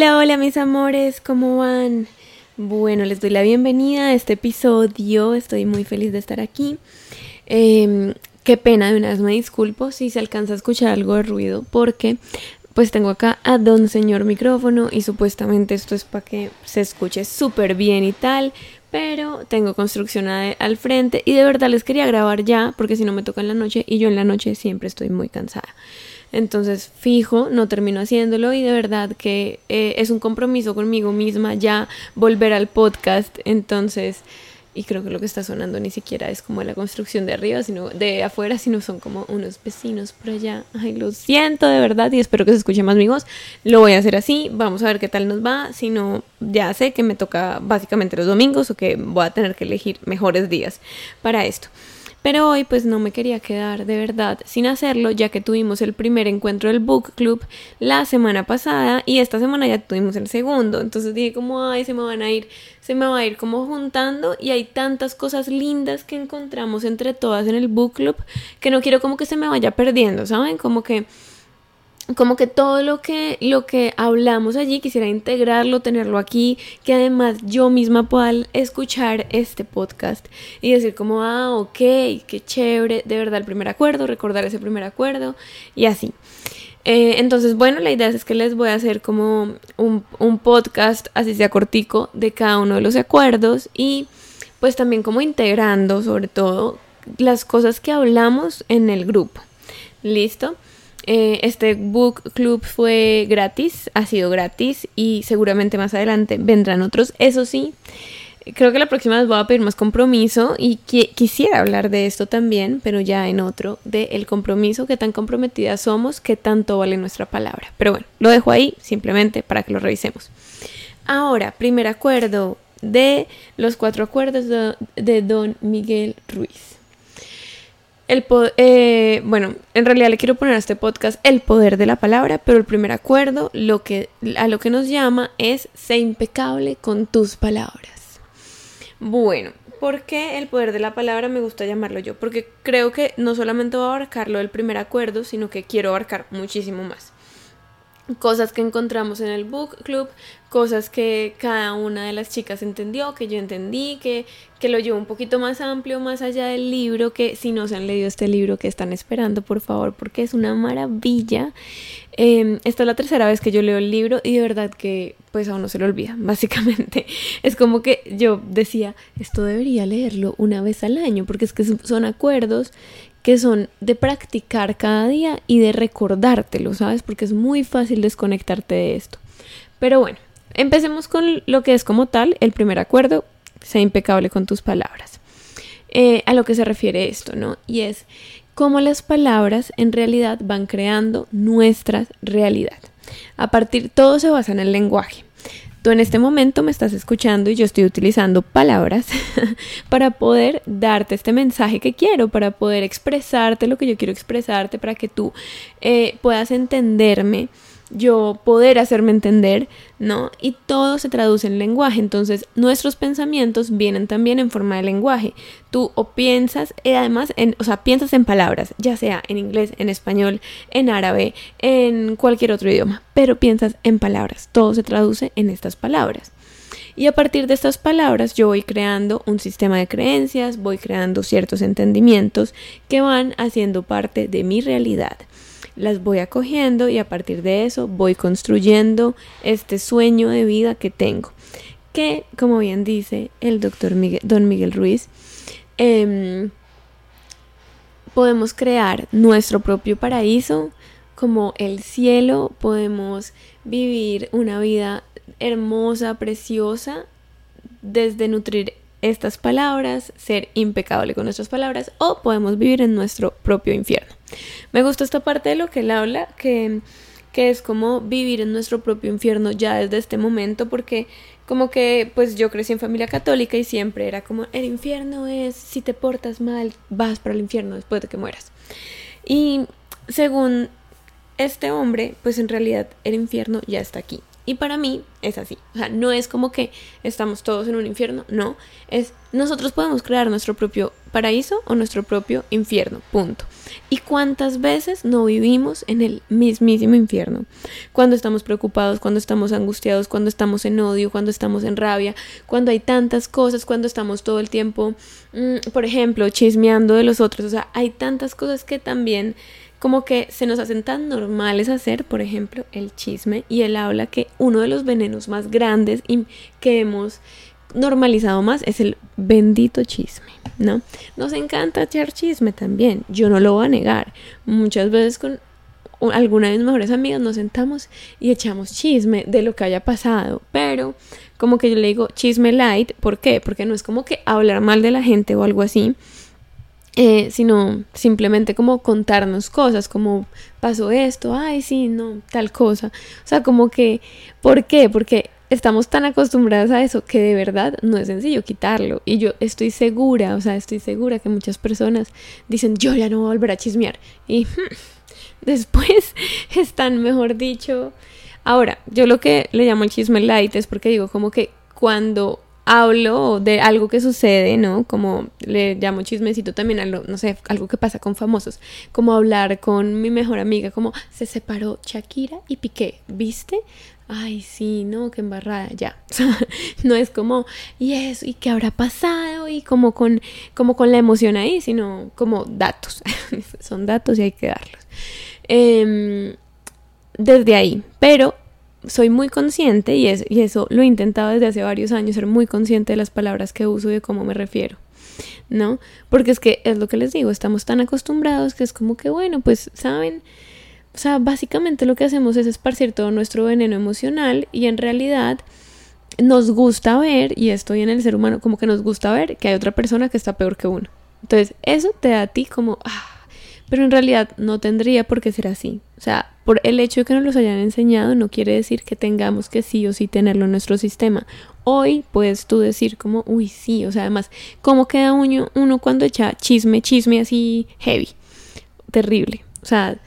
Hola, hola mis amores, ¿cómo van? Bueno, les doy la bienvenida a este episodio, estoy muy feliz de estar aquí. Em, qué pena, de una vez me disculpo si se alcanza a escuchar algo de ruido, porque pues tengo acá a don señor micrófono y supuestamente esto es para que se escuche súper bien y tal, pero tengo construcción al frente y de verdad les quería grabar ya, porque si no me toca en la noche y yo en la noche siempre estoy muy cansada. Entonces, fijo, no termino haciéndolo y de verdad que eh, es un compromiso conmigo misma ya volver al podcast. Entonces, y creo que lo que está sonando ni siquiera es como la construcción de arriba, sino de afuera, sino son como unos vecinos por allá. Ay, lo siento de verdad y espero que se escuche más amigos. Lo voy a hacer así, vamos a ver qué tal nos va. Si no, ya sé que me toca básicamente los domingos o que voy a tener que elegir mejores días para esto. Pero hoy pues no me quería quedar de verdad sin hacerlo ya que tuvimos el primer encuentro del book club la semana pasada y esta semana ya tuvimos el segundo. Entonces dije como, ay, se me van a ir, se me va a ir como juntando y hay tantas cosas lindas que encontramos entre todas en el book club que no quiero como que se me vaya perdiendo, ¿saben? Como que como que todo lo que, lo que hablamos allí quisiera integrarlo, tenerlo aquí, que además yo misma pueda escuchar este podcast y decir como, ah, ok, qué chévere, de verdad el primer acuerdo, recordar ese primer acuerdo y así. Eh, entonces, bueno, la idea es que les voy a hacer como un, un podcast, así sea cortico, de cada uno de los acuerdos y pues también como integrando sobre todo las cosas que hablamos en el grupo. ¿Listo? Eh, este book club fue gratis, ha sido gratis y seguramente más adelante vendrán otros. Eso sí, creo que la próxima vez voy a pedir más compromiso y quisiera hablar de esto también, pero ya en otro, de el compromiso, qué tan comprometidas somos, qué tanto vale nuestra palabra. Pero bueno, lo dejo ahí simplemente para que lo revisemos. Ahora, primer acuerdo de los cuatro acuerdos de don Miguel Ruiz. El eh, bueno, en realidad le quiero poner a este podcast el poder de la palabra, pero el primer acuerdo lo que, a lo que nos llama es sé impecable con tus palabras. Bueno, ¿por qué el poder de la palabra me gusta llamarlo yo? Porque creo que no solamente va a abarcar lo del primer acuerdo, sino que quiero abarcar muchísimo más cosas que encontramos en el book club, cosas que cada una de las chicas entendió, que yo entendí, que, que lo llevo un poquito más amplio, más allá del libro, que si no se han leído este libro que están esperando, por favor, porque es una maravilla. Em, esta es la tercera vez que yo leo el libro y de verdad que pues a uno se lo olvida, básicamente. Es como que yo decía, esto debería leerlo una vez al año, porque es que son acuerdos que son de practicar cada día y de recordártelo, ¿sabes? Porque es muy fácil desconectarte de esto. Pero bueno, empecemos con lo que es como tal el primer acuerdo, sea impecable con tus palabras. Eh, a lo que se refiere esto, ¿no? Y es cómo las palabras en realidad van creando nuestra realidad. A partir, todo se basa en el lenguaje. Tú en este momento me estás escuchando y yo estoy utilizando palabras para poder darte este mensaje que quiero, para poder expresarte lo que yo quiero expresarte, para que tú eh, puedas entenderme yo poder hacerme entender, ¿no? Y todo se traduce en lenguaje, entonces nuestros pensamientos vienen también en forma de lenguaje. Tú o piensas, y eh, además, en, o sea, piensas en palabras, ya sea en inglés, en español, en árabe, en cualquier otro idioma, pero piensas en palabras, todo se traduce en estas palabras. Y a partir de estas palabras yo voy creando un sistema de creencias, voy creando ciertos entendimientos que van haciendo parte de mi realidad las voy acogiendo y a partir de eso voy construyendo este sueño de vida que tengo. Que, como bien dice el doctor Miguel, don Miguel Ruiz, em, podemos crear nuestro propio paraíso como el cielo, podemos vivir una vida hermosa, preciosa, desde nutrir estas palabras, ser impecable con nuestras palabras o podemos vivir en nuestro propio infierno. Me gusta esta parte de lo que él habla, que, que es como vivir en nuestro propio infierno ya desde este momento, porque como que pues yo crecí en familia católica y siempre era como el infierno es si te portas mal vas para el infierno después de que mueras. Y según este hombre, pues en realidad el infierno ya está aquí. Y para mí es así. O sea, no es como que estamos todos en un infierno, no. Es nosotros podemos crear nuestro propio paraíso o nuestro propio infierno, punto. ¿Y cuántas veces no vivimos en el mismísimo infierno? Cuando estamos preocupados, cuando estamos angustiados, cuando estamos en odio, cuando estamos en rabia, cuando hay tantas cosas, cuando estamos todo el tiempo, mm, por ejemplo, chismeando de los otros. O sea, hay tantas cosas que también como que se nos hacen tan normales hacer, por ejemplo, el chisme y el habla, que uno de los más grandes y que hemos normalizado más es el bendito chisme, ¿no? Nos encanta echar chisme también, yo no lo voy a negar. Muchas veces con alguna de mis mejores amigas nos sentamos y echamos chisme de lo que haya pasado, pero como que yo le digo chisme light, ¿por qué? Porque no es como que hablar mal de la gente o algo así, eh, sino simplemente como contarnos cosas, como pasó esto, ay, sí, no, tal cosa. O sea, como que, ¿por qué? Porque estamos tan acostumbradas a eso que de verdad no es sencillo quitarlo. Y yo estoy segura, o sea, estoy segura que muchas personas dicen, yo ya no voy a volver a chismear. Y después están, mejor dicho. Ahora, yo lo que le llamo el chisme light es porque digo como que cuando hablo de algo que sucede, ¿no? Como le llamo chismecito también a lo, no sé, algo que pasa con famosos, como hablar con mi mejor amiga, como se separó Shakira y Piqué, ¿viste? ay, sí, no, qué embarrada, ya. no es como, y eso, y qué habrá pasado, y como con, como con la emoción ahí, sino como datos. Son datos y hay que darlos. Em, desde ahí, pero soy muy consciente, y, y eso lo he intentado desde hace varios años, ser muy consciente de las palabras que uso y de cómo me refiero. ¿No? Porque es que es lo que les digo, estamos tan acostumbrados que es como que, bueno, pues, ¿saben? O sea, básicamente lo que hacemos es esparcir todo nuestro veneno emocional y en realidad nos gusta ver, y estoy en el ser humano, como que nos gusta ver que hay otra persona que está peor que uno. Entonces, eso te da a ti como, ah, pero en realidad no tendría por qué ser así. O sea, por el hecho de que nos los hayan enseñado no quiere decir que tengamos que sí o sí tenerlo en nuestro sistema. Hoy puedes tú decir como, uy, sí, o sea, además, ¿cómo queda uno, uno cuando echa chisme, chisme así heavy? Terrible. O sea,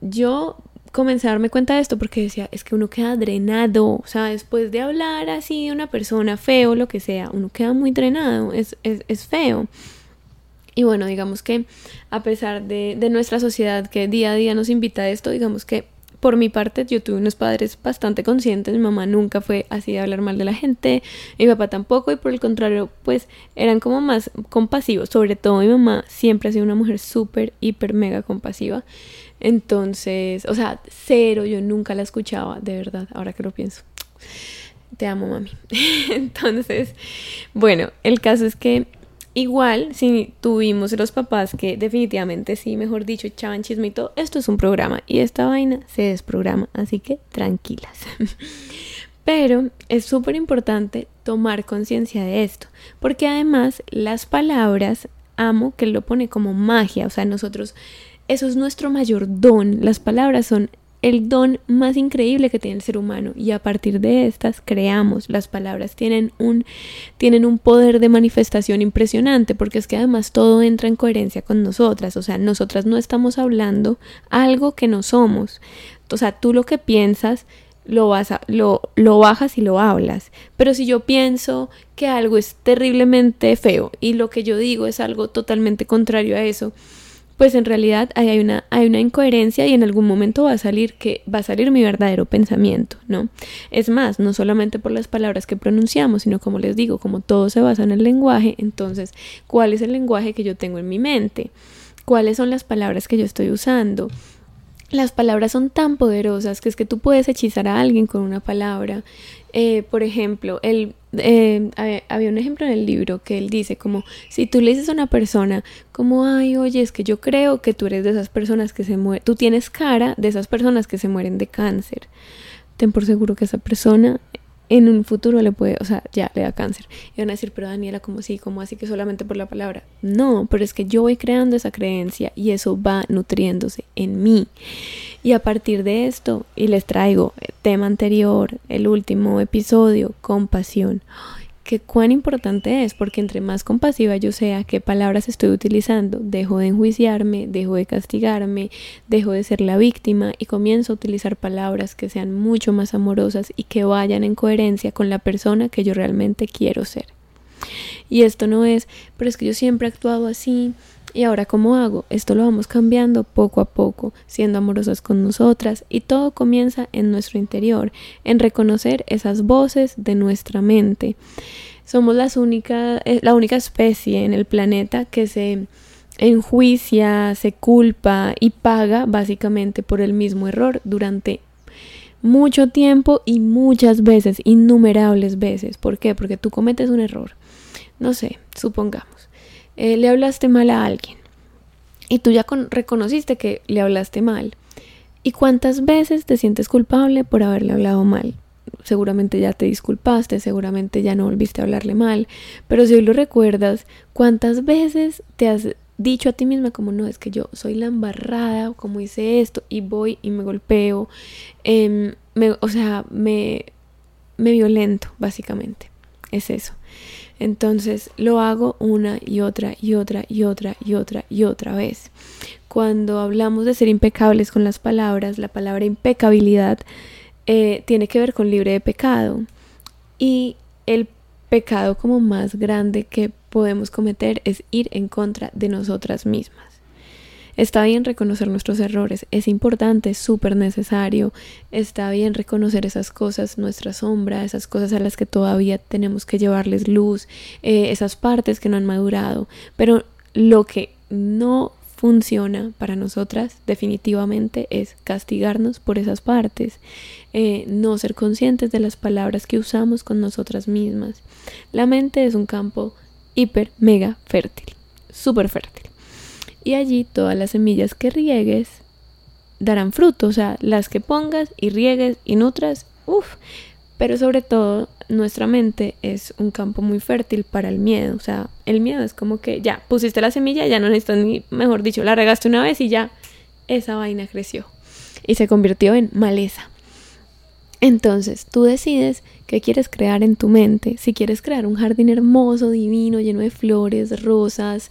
yo comencé a darme cuenta de esto porque decía, es que uno queda drenado, o sea, después de hablar así de una persona feo, lo que sea, uno queda muy drenado, es, es, feo. Y bueno, digamos que a pesar de, de, nuestra sociedad que día a día nos invita a esto, digamos que por mi parte yo tuve unos padres bastante conscientes, mi mamá nunca fue así de hablar mal de la gente, mi papá tampoco y por el contrario pues eran como más compasivos, sobre todo mi mamá siempre ha sido una mujer súper, hiper, mega compasiva. Entonces, o sea, cero, yo nunca la escuchaba, de verdad, ahora que lo pienso. Te amo, mami. Entonces, bueno, el caso es que igual, si tuvimos los papás que definitivamente sí, mejor dicho, echaban chisme y todo, esto es un programa y esta vaina se desprograma, así que tranquilas. Pero es súper importante tomar conciencia de esto, porque además las palabras, amo que lo pone como magia, o sea, nosotros eso es nuestro mayor don. Las palabras son el don más increíble que tiene el ser humano y a partir de estas creamos. Las palabras tienen un, tienen un poder de manifestación impresionante porque es que además todo entra en coherencia con nosotras. O sea, nosotras no estamos hablando algo que no somos. O sea, tú lo que piensas lo, vas lo, lo bajas y lo hablas. Pero si yo pienso que algo es terriblemente feo y lo que yo digo es algo totalmente contrario a eso, pues en realidad hay una, hay una incoherencia y en algún momento va a salir que va a salir mi verdadero pensamiento, ¿no? Es más, no solamente por las palabras que pronunciamos, sino como les digo, como todo se basa en el lenguaje, entonces, ¿cuál es el lenguaje que yo tengo en mi mente? ¿Cuáles son las palabras que yo estoy usando? Las palabras son tan poderosas que es que tú puedes hechizar a alguien con una palabra. Eh, por ejemplo, el eh, había un ejemplo en el libro que él dice como si tú le dices a una persona como ay oye es que yo creo que tú eres de esas personas que se mueren tú tienes cara de esas personas que se mueren de cáncer ten por seguro que esa persona en un futuro le puede, o sea, ya le da cáncer. Y van a decir, pero Daniela, ¿cómo así? ¿Cómo así que solamente por la palabra? No, pero es que yo voy creando esa creencia y eso va nutriéndose en mí. Y a partir de esto, y les traigo el tema anterior, el último episodio, compasión que cuán importante es, porque entre más compasiva yo sea, qué palabras estoy utilizando, dejo de enjuiciarme, dejo de castigarme, dejo de ser la víctima y comienzo a utilizar palabras que sean mucho más amorosas y que vayan en coherencia con la persona que yo realmente quiero ser. y esto no es, pero es que yo siempre he actuado así. Y ahora, ¿cómo hago? Esto lo vamos cambiando poco a poco, siendo amorosas con nosotras y todo comienza en nuestro interior, en reconocer esas voces de nuestra mente. Somos las única, eh, la única especie en el planeta que se enjuicia, se culpa y paga básicamente por el mismo error durante mucho tiempo y muchas veces, innumerables veces. ¿Por qué? Porque tú cometes un error. No sé, supongamos, eh, le hablaste mal a alguien y tú ya reconociste que le hablaste mal. ¿Y cuántas veces te sientes culpable por haberle hablado mal? Seguramente ya te disculpaste, seguramente ya no volviste a hablarle mal, pero si hoy lo recuerdas, ¿cuántas veces te has dicho a ti misma como no, es que yo soy la embarrada, como hice esto, y voy y me golpeo, em, o sea, me, me violento, básicamente. Es eso. Entonces lo hago una y otra y otra y otra y otra y otra vez. Cuando hablamos de ser impecables con las palabras, la palabra impecabilidad eh, tiene que ver con libre de pecado. Y el pecado como más grande que podemos cometer es ir en contra de nosotras mismas. Está bien reconocer nuestros errores, es importante, es súper necesario. Está bien reconocer esas cosas, nuestra sombra, esas cosas a las que todavía tenemos que llevarles luz, eh, esas partes que no han madurado. Pero lo que no funciona para nosotras definitivamente es castigarnos por esas partes, eh, no ser conscientes de las palabras que usamos con nosotras mismas. La mente es un campo hiper, mega fértil, súper fértil. Y allí todas las semillas que riegues darán fruto, o sea, las que pongas y riegues y nutras, uff. Pero sobre todo, nuestra mente es un campo muy fértil para el miedo. O sea, el miedo es como que ya pusiste la semilla, ya no necesitas ni, mejor dicho, la regaste una vez y ya esa vaina creció y se convirtió en maleza. Entonces, tú decides qué quieres crear en tu mente. Si quieres crear un jardín hermoso, divino, lleno de flores, rosas,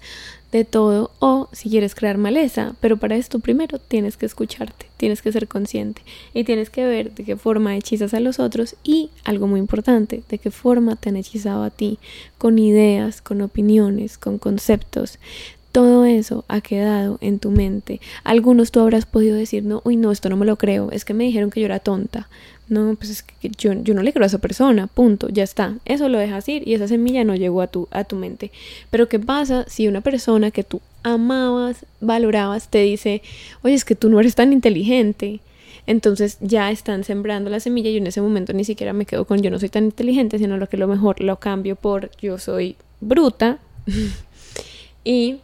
de todo o si quieres crear maleza, pero para esto primero tienes que escucharte, tienes que ser consciente y tienes que ver de qué forma hechizas a los otros y algo muy importante, de qué forma te han hechizado a ti, con ideas, con opiniones, con conceptos. Todo eso ha quedado en tu mente. Algunos tú habrás podido decir, no, uy, no, esto no me lo creo, es que me dijeron que yo era tonta. No, pues es que yo, yo no le creo a esa persona, punto, ya está. Eso lo dejas ir y esa semilla no llegó a tu, a tu mente. Pero ¿qué pasa si una persona que tú amabas, valorabas, te dice, oye, es que tú no eres tan inteligente? Entonces ya están sembrando la semilla y en ese momento ni siquiera me quedo con yo no soy tan inteligente, sino lo que lo mejor lo cambio por yo soy bruta y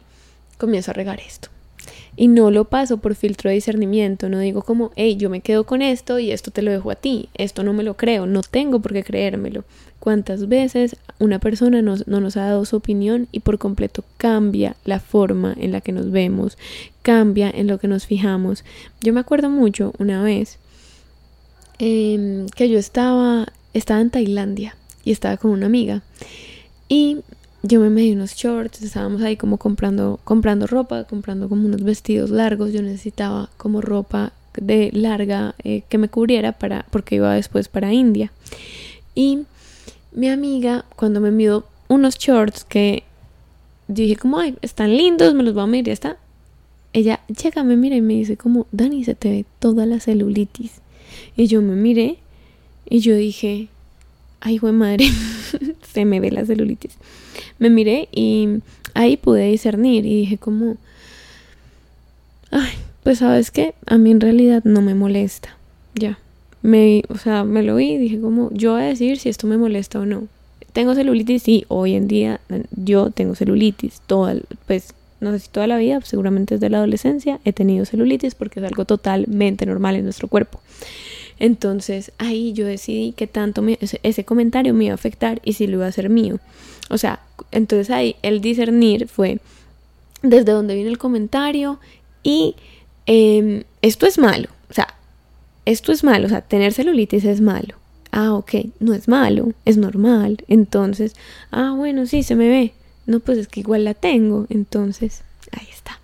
comienzo a regar esto y no lo paso por filtro de discernimiento, no digo como, hey, yo me quedo con esto y esto te lo dejo a ti, esto no me lo creo, no tengo por qué creérmelo. ¿Cuántas veces una persona no nos ha dado su opinión y por completo cambia la forma en la que nos vemos, cambia en lo que nos fijamos? Yo me acuerdo mucho una vez em, que yo estaba, estaba en Tailandia y estaba con una amiga y yo me medí unos shorts, estábamos ahí como comprando, comprando ropa, comprando como unos vestidos largos, yo necesitaba como ropa de larga eh, que me cubriera para, porque iba después para India. Y mi amiga, cuando me envió unos shorts que dije como, ay, están lindos, me los voy a medir ya está. Ella llega, me mira y me dice como, Dani, se te ve toda la celulitis. Y yo me miré y yo dije, ay, güey madre, se me ve la celulitis. Me miré y ahí pude discernir y dije como, ay, pues sabes qué, a mí en realidad no me molesta, ya. Me, o sea, me lo vi y dije como, yo voy a decir si esto me molesta o no. ¿Tengo celulitis? Sí, hoy en día yo tengo celulitis, toda, pues no sé si toda la vida, seguramente desde la adolescencia he tenido celulitis porque es algo totalmente normal en nuestro cuerpo. Entonces ahí yo decidí que tanto ese, comentario me iba a afectar y si lo iba a hacer mío. O sea, entonces ahí el discernir fue desde donde viene el comentario y em, esto es malo. O sea, esto es malo. O sea, tener celulitis es malo. Ah, ok, no es malo, es normal. Entonces, ah, bueno, sí, se me ve. No, pues es que igual la tengo. Entonces, ahí está.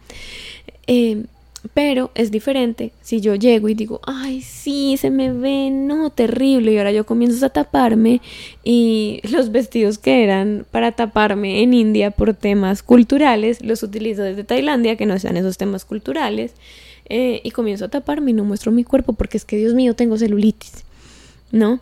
Em, pero es diferente si yo llego y digo, ay, sí, se me ve, no, terrible. Y ahora yo comienzo a taparme y los vestidos que eran para taparme en India por temas culturales, los utilizo desde Tailandia, que no sean esos temas culturales. Eh, y comienzo a taparme y no muestro mi cuerpo porque es que, Dios mío, tengo celulitis. ¿No?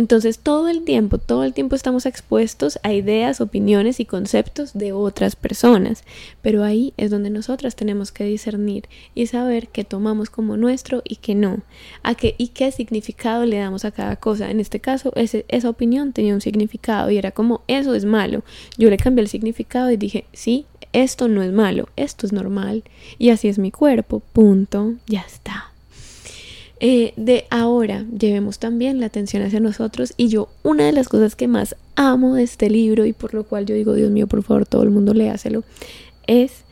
Entonces todo el tiempo, todo el tiempo estamos expuestos a ideas, opiniones y conceptos de otras personas, pero ahí es donde nosotras tenemos que discernir y saber qué tomamos como nuestro y qué no, a qué y qué significado le damos a cada cosa. En este caso, esa opinión tenía un significado y era como eso es malo. Yo le cambié el significado y dije, sí, esto no es malo, esto es normal y así es mi cuerpo, punto, ya está. Eh, de ahora llevemos también la atención hacia nosotros y yo una de las cosas que más amo de este libro y por lo cual yo digo Dios mío por favor todo el mundo léaselo es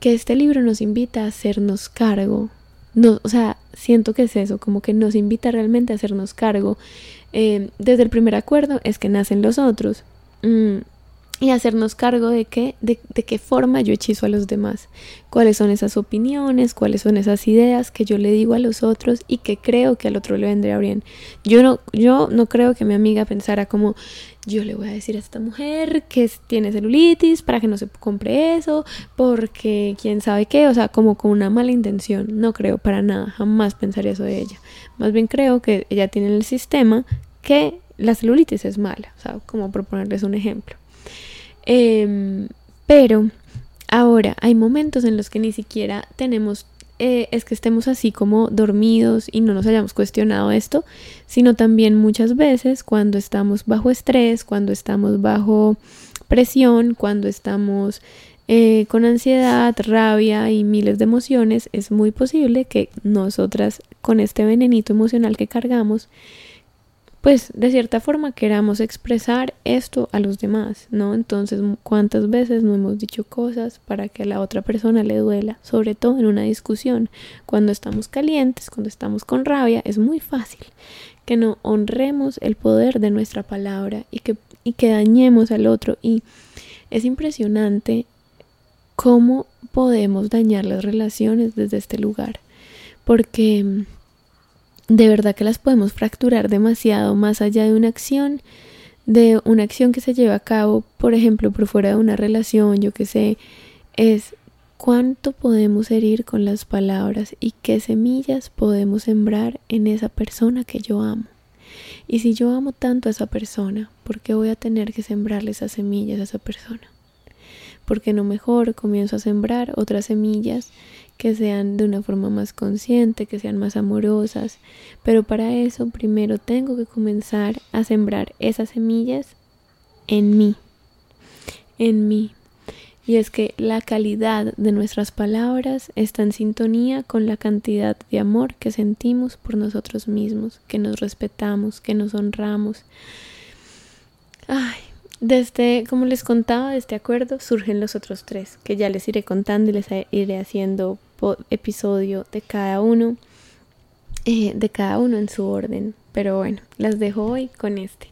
que este libro nos invita a hacernos cargo no, o sea, siento que es eso, como que nos invita realmente a hacernos cargo. Eh, desde el primer acuerdo es que nacen los otros. Mm, y hacernos cargo de qué, de, qué forma yo hechizo a los demás, cuáles son esas opiniones, cuáles son esas ideas que yo le digo a los otros y que creo que al otro le vendría bien. Yo no, yo no creo que mi amiga pensara como yo le voy a decir a esta mujer que tiene celulitis para que no se compre eso, porque quién sabe qué, o sea, como con una mala intención. No creo para nada, jamás pensaría eso de ella. Más bien creo que ella tiene en el sistema que la celulitis es mala, o sea, como proponerles un ejemplo. Em, pero ahora hay momentos en los que ni siquiera tenemos, eh, es que estemos así como dormidos y no nos hayamos cuestionado esto, sino también muchas veces cuando estamos bajo estrés, cuando estamos bajo presión, cuando estamos eh, con ansiedad, rabia y miles de emociones, es muy posible que nosotras con este venenito emocional que cargamos, pues de cierta forma queramos expresar esto a los demás, ¿no? Entonces, ¿cuántas veces no hemos dicho cosas para que a la otra persona le duela? Sobre todo en una discusión, cuando estamos calientes, cuando estamos con rabia, es muy fácil que no honremos el poder de nuestra palabra y que, y que dañemos al otro. Y es impresionante cómo podemos dañar las relaciones desde este lugar, porque de verdad que las podemos fracturar demasiado más allá de una acción, de una acción que se lleva a cabo, por ejemplo, por fuera de una relación, yo que sé, es cuánto podemos herir con las palabras y qué semillas podemos sembrar en esa persona que yo amo. Y si yo amo tanto a esa persona, ¿por qué voy a tener que sembrarle esas semillas a esa persona? Porque no mejor comienzo a sembrar otras semillas que sean de una forma más consciente, que sean más amorosas. Pero para eso primero tengo que comenzar a sembrar esas semillas en mí, en mí. Y es que la calidad de nuestras palabras está en sintonía con la cantidad de amor que sentimos por nosotros mismos, que nos respetamos, que nos honramos. Ay, desde, como les contaba, de este acuerdo surgen los otros tres, que ya les iré contando y les iré haciendo episodio de cada uno, eh, de cada uno en su orden. Pero bueno, las dejo hoy con este.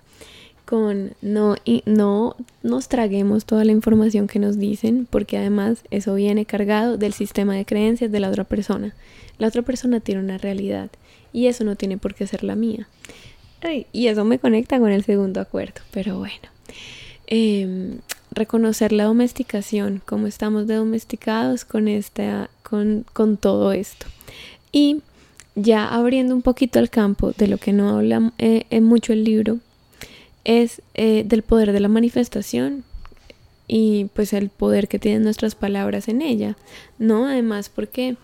Con no, y no nos traguemos toda la información que nos dicen, porque además eso viene cargado del sistema de creencias de la otra persona. La otra persona tiene una realidad y eso no tiene por qué ser la mía. y eso me conecta con el segundo acuerdo, pero bueno. Em, reconocer la domesticación, cómo estamos de domesticados con, esta, con, con todo esto. Y ya abriendo un poquito el campo de lo que no habla eh, en mucho el libro, es eh, del poder de la manifestación y pues el poder que tienen nuestras palabras en ella, ¿no? Además porque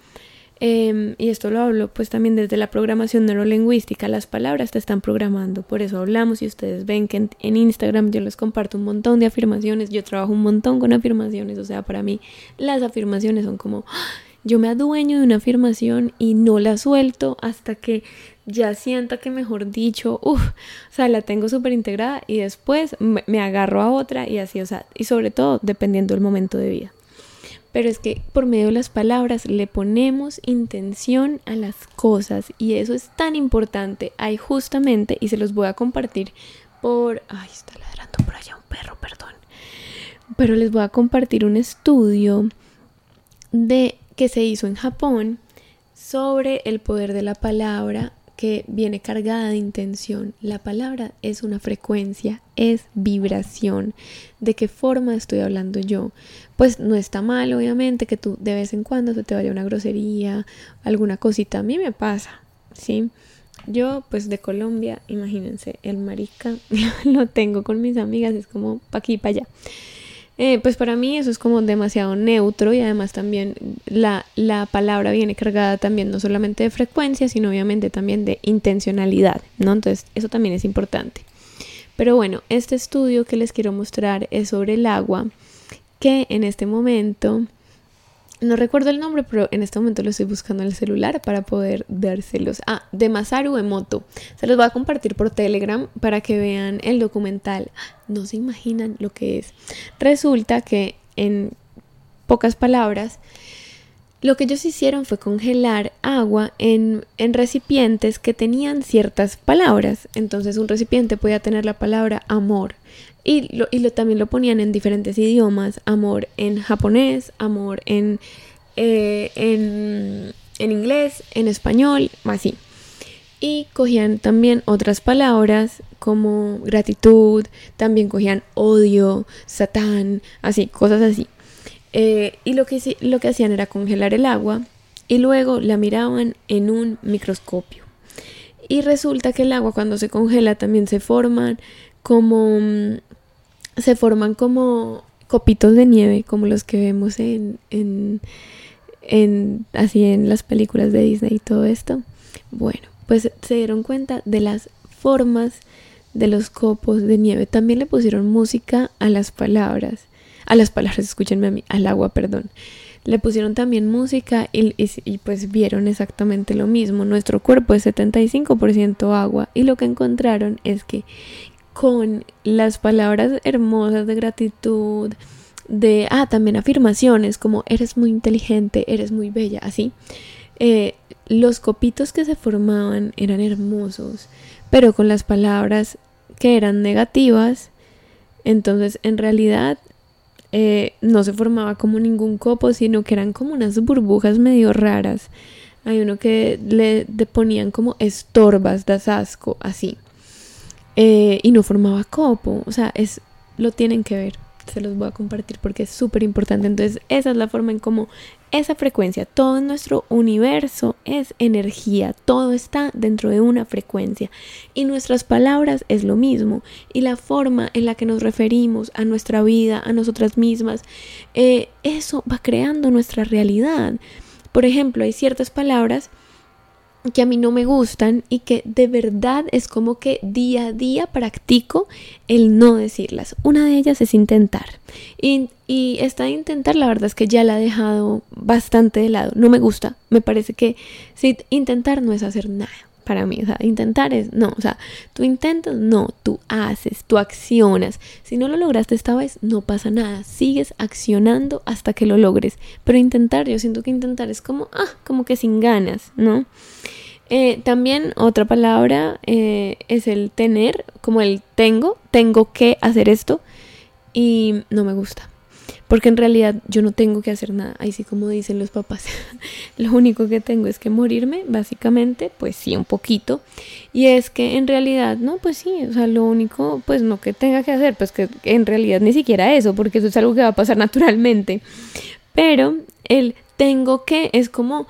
Em, y esto lo hablo pues también desde la programación neurolingüística, las palabras te están programando, por eso hablamos y ustedes ven que en, Instagram yo les comparto un montón de afirmaciones, yo trabajo un montón con afirmaciones, o sea, para mí las afirmaciones son como, ¡ah! yo me adueño de una afirmación y no la suelto hasta que ya sienta que mejor dicho, uff, o sea, la tengo súper integrada y después me, me agarro a otra y así, o sea, y sobre todo dependiendo del momento de vida pero es que por medio de las palabras le ponemos intención a las cosas y eso es tan importante. Hay justamente, y se los voy a compartir por... Ay, está ladrando por allá un perro, perdón. Pero les voy a compartir un estudio de que se hizo en Japón sobre el poder de la palabra que viene cargada de intención. La palabra es una frecuencia, es vibración. ¿De qué forma estoy hablando yo? Pues no está mal, obviamente, que tú de vez en cuando se te vaya una grosería, alguna cosita. A mí me pasa, ¿sí? Yo, pues de Colombia, imagínense, el marica lo tengo con mis amigas, es como pa' aquí, pa' allá. Eh, pues para mí eso es como demasiado neutro y además también la, la, palabra viene cargada también no solamente de frecuencia, sino obviamente también de intencionalidad, ¿no? Entonces eso también es importante. Pero bueno, este estudio que les quiero mostrar es sobre el agua, que en este momento no recuerdo el nombre, pero en este momento lo estoy buscando en el celular para poder dárselos. Ah, de Masaru Emoto. Se los voy a compartir por Telegram para que vean el documental. No se imaginan lo que es. Resulta que en pocas palabras, lo que ellos hicieron fue congelar agua en, en, recipientes que tenían ciertas palabras. Entonces un recipiente podía tener la palabra amor. Y, lo, y también lo ponían en diferentes idiomas. Amor en japonés, amor en, eh, en, en inglés, en español, así. Y cogían también otras palabras como gratitud, también cogían odio, satán, así, cosas así. Eh, y lo que, lo que hacían era congelar el agua y luego la miraban en un microscopio. Y resulta que el agua cuando se congela también se forman como mm, se forman como copitos de nieve, como los que vemos en, en, en así en las películas de Disney y todo esto. Bueno, pues se dieron cuenta de las formas de los copos de nieve. También le pusieron música a las palabras a las palabras, escúchenme a mí, al agua, perdón. Le pusieron también música y, y, pues vieron exactamente lo mismo. Nuestro cuerpo es 75% agua y lo que encontraron es que con las palabras hermosas de gratitud, de, ah, también afirmaciones como eres muy inteligente, eres muy bella, así, eh, los copitos que se formaban eran hermosos, pero con las palabras que eran negativas, entonces en realidad eh, no se formaba como ningún copo, sino que eran como unas burbujas medio raras. Hay uno que le, ponían como estorbas de asco, así. Eh, y no formaba copo. O sea, es, lo tienen que ver se los voy a compartir porque es súper importante. Entonces, esa es la forma en cómo esa frecuencia, todo nuestro universo es energía, todo está dentro de una frecuencia y nuestras palabras es lo mismo y la forma en la que nos referimos a nuestra vida, a nosotras mismas, eh, eso va creando nuestra realidad. Por ejemplo, hay ciertas palabras que a mí no me gustan y que de verdad es como que día a día practico el no decirlas. Una de ellas es intentar. Y, y esta de intentar, la verdad es que ya la he dejado bastante de lado. No me gusta. Me parece que si intentar no es hacer nada para mí. O sea, intentar es no. O sea, tú intentas, no. Tú haces, tú accionas. Si no lo lograste esta vez, no pasa nada. Sigues accionando hasta que lo logres. Pero intentar, yo siento que intentar es como, ah, como que sin ganas, ¿no? Eh, también otra palabra eh, es el tener, como el tengo, tengo que hacer esto y no me gusta. Porque en realidad yo no tengo que hacer nada, ahí sí como dicen los papás, lo único que tengo es que morirme, básicamente, pues sí, un poquito. Y es que en realidad, no, pues sí, o sea, lo único, pues no que tenga que hacer, pues que en realidad ni siquiera eso, porque eso es algo que va a pasar naturalmente. Pero el tengo que es como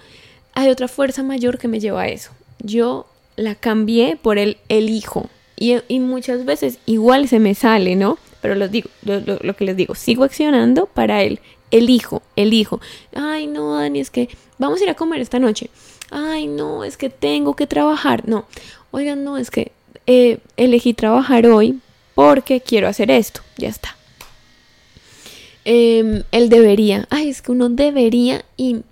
hay otra fuerza mayor que me lleva a eso. Yo la cambié por el elijo. Y, y muchas veces igual se me sale, ¿no? Pero lo, digo, lo, que les digo, sigo accionando para el elijo, elijo. Ay, no, Dani, es que vamos a ir a comer esta noche. Ay, no, es que tengo que trabajar. No, oigan, no, es que eh, elegí trabajar hoy porque quiero hacer esto. Ya está. Eh, él debería. Ay, es que uno debería y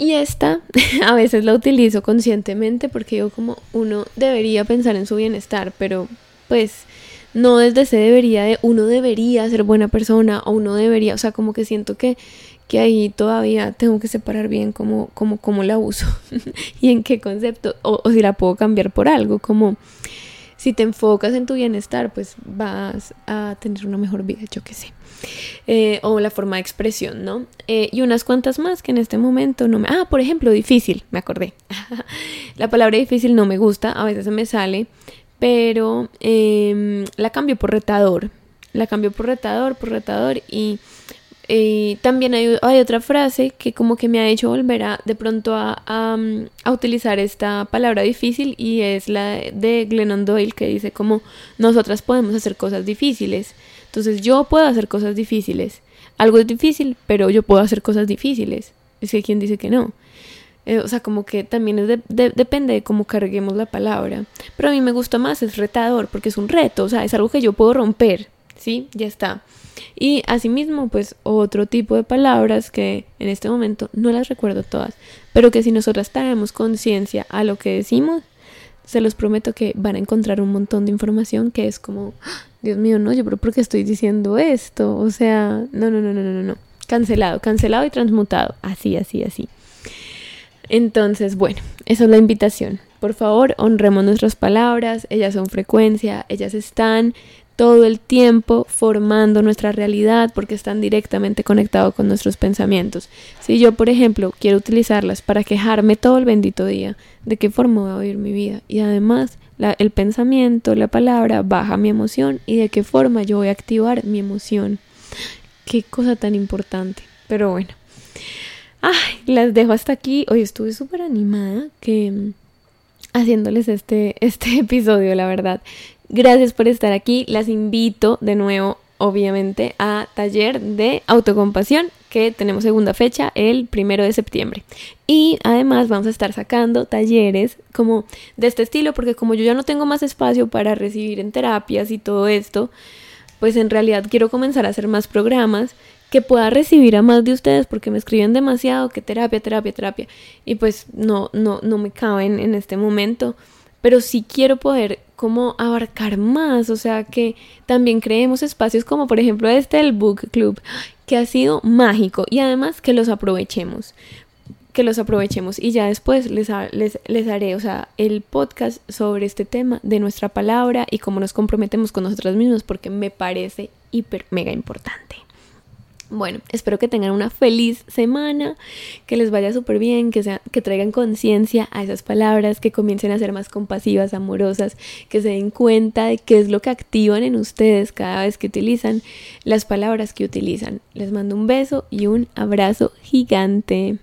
y esta a veces la utilizo conscientemente porque yo como uno debería pensar en su bienestar, pero pues no desde ese debería de uno debería ser buena persona o uno debería, o sea, como que siento que, que ahí todavía tengo que separar bien cómo, cómo, la uso y en qué concepto, o, o si la puedo cambiar por algo, como si te enfocas en tu bienestar, pues vas a tener una mejor vida, yo qué sé. Eh, o la forma de expresión, ¿no? Eh, y unas cuantas más que en este momento no me... Ah, por ejemplo, difícil, me acordé. la palabra difícil no me gusta, a veces se me sale, pero em, la cambio por retador. La cambio por retador, por retador y y también hay, otra frase que como que me ha hecho volver a de pronto a, utilizar esta palabra difícil y es la de Glennon Doyle que dice como nosotras podemos hacer cosas difíciles. Entonces yo puedo hacer cosas difíciles. Algo es difícil, pero yo puedo hacer cosas difíciles. Es que quien dice que no. Eh, o sea, como que también es depende de cómo carguemos la palabra. Pero a mí me gusta más, es retador, porque es un reto, o sea, es algo que yo puedo romper, ¿sí? Ya está. Y asimismo, pues otro tipo de palabras que en este momento no las recuerdo todas, pero que si nosotras traemos conciencia a lo que decimos, se los prometo que van a encontrar un montón de información que es como, ¡Ah! Dios mío, no, yo pero ¿por qué estoy diciendo esto? O sea, no, no, no, no, no, no. Cancelado, cancelado y transmutado. Así, así, así. Entonces, bueno, esa es la invitación. Por favor, honremos nuestras palabras, ellas son frecuencia, ellas están todo el tiempo formando nuestra realidad porque están directamente conectados con nuestros pensamientos. Si yo, por ejemplo, quiero utilizarlas para quejarme todo el bendito día, ¿de qué forma voy a vivir mi vida? Y además, el pensamiento, la palabra, baja mi emoción y de qué forma yo voy a activar mi emoción. Qué cosa tan importante. Pero bueno. Ay, las dejo hasta aquí. Hoy estuve súper animada que mm, haciéndoles este, este episodio, la verdad. Gracias por estar aquí. Las invito de nuevo, obviamente, a taller de autocompasión que tenemos segunda fecha el primero de septiembre. Y además vamos a estar sacando talleres como de este estilo, porque como yo ya no tengo más espacio para recibir en terapias y todo esto, pues en realidad quiero comenzar a hacer más programas que pueda recibir a más de ustedes porque me escriben demasiado que terapia, terapia, terapia. Y pues no, no, no me caben en este momento. Pero sí quiero poder como abarcar más, o sea, que también creemos espacios como por ejemplo este el Book Club, que ha sido mágico y además que los aprovechemos, que los aprovechemos y ya después les, les, les haré, o sea, el podcast sobre este tema de nuestra palabra y cómo nos comprometemos con nosotros mismos porque me parece hiper mega importante. Bueno, espero que tengan una feliz semana, que les vaya súper bien, que, sea, que traigan conciencia a esas palabras, que comiencen a ser más compasivas, amorosas, que se den cuenta de qué es lo que activan en ustedes cada vez que utilizan las palabras que utilizan. Les mando un beso y un abrazo gigante.